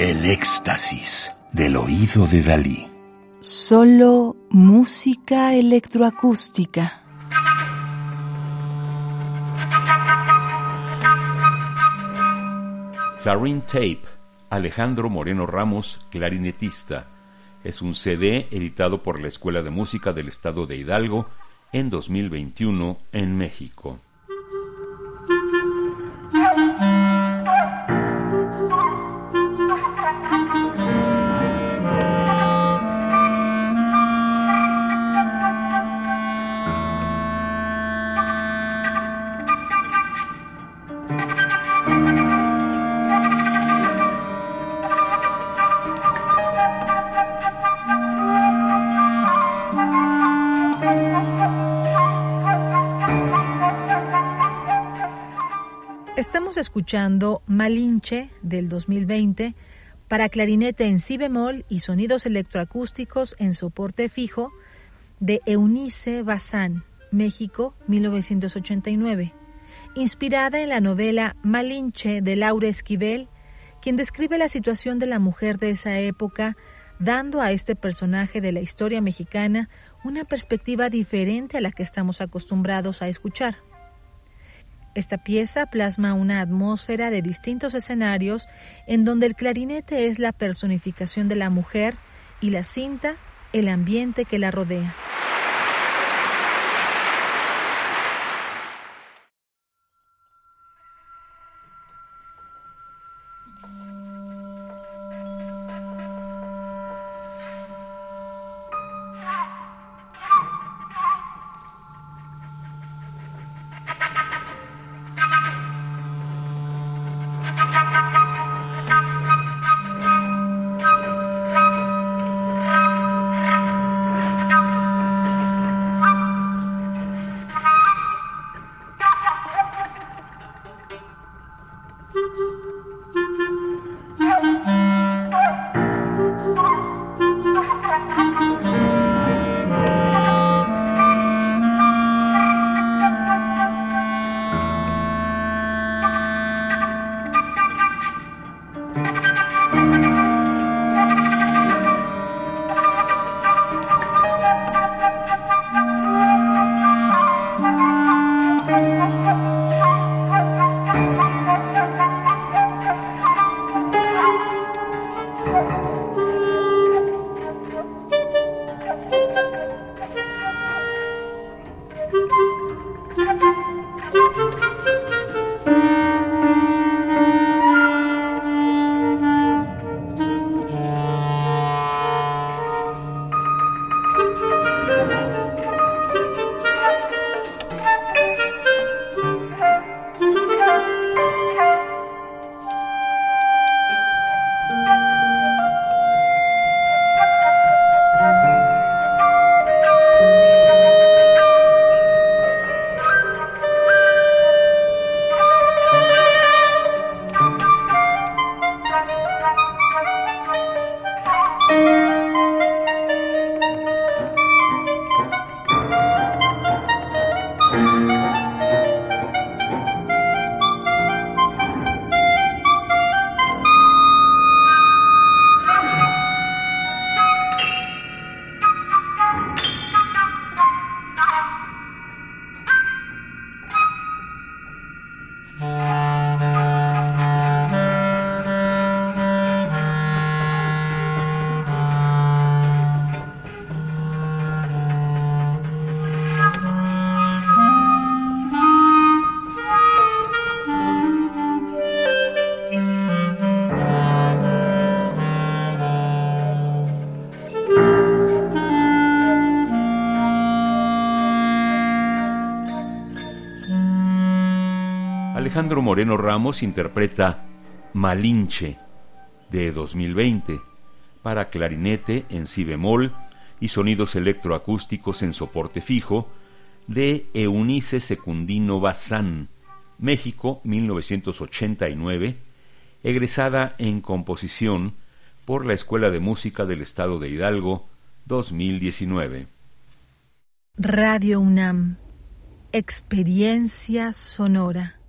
El éxtasis del oído de Dalí. Solo música electroacústica. Clarine Tape, Alejandro Moreno Ramos, clarinetista. Es un CD editado por la Escuela de Música del Estado de Hidalgo en 2021 en México. Estamos escuchando Malinche del 2020 para clarinete en si bemol y sonidos electroacústicos en soporte fijo de Eunice Bazán, México, 1989, inspirada en la novela Malinche de Laura Esquivel, quien describe la situación de la mujer de esa época, dando a este personaje de la historia mexicana una perspectiva diferente a la que estamos acostumbrados a escuchar. Esta pieza plasma una atmósfera de distintos escenarios en donde el clarinete es la personificación de la mujer y la cinta el ambiente que la rodea. Thank you. Alejandro Moreno Ramos interpreta Malinche de 2020 para clarinete en si bemol y sonidos electroacústicos en soporte fijo de Eunice Secundino Bazán, México 1989, egresada en composición por la Escuela de Música del Estado de Hidalgo 2019. Radio UNAM, experiencia sonora.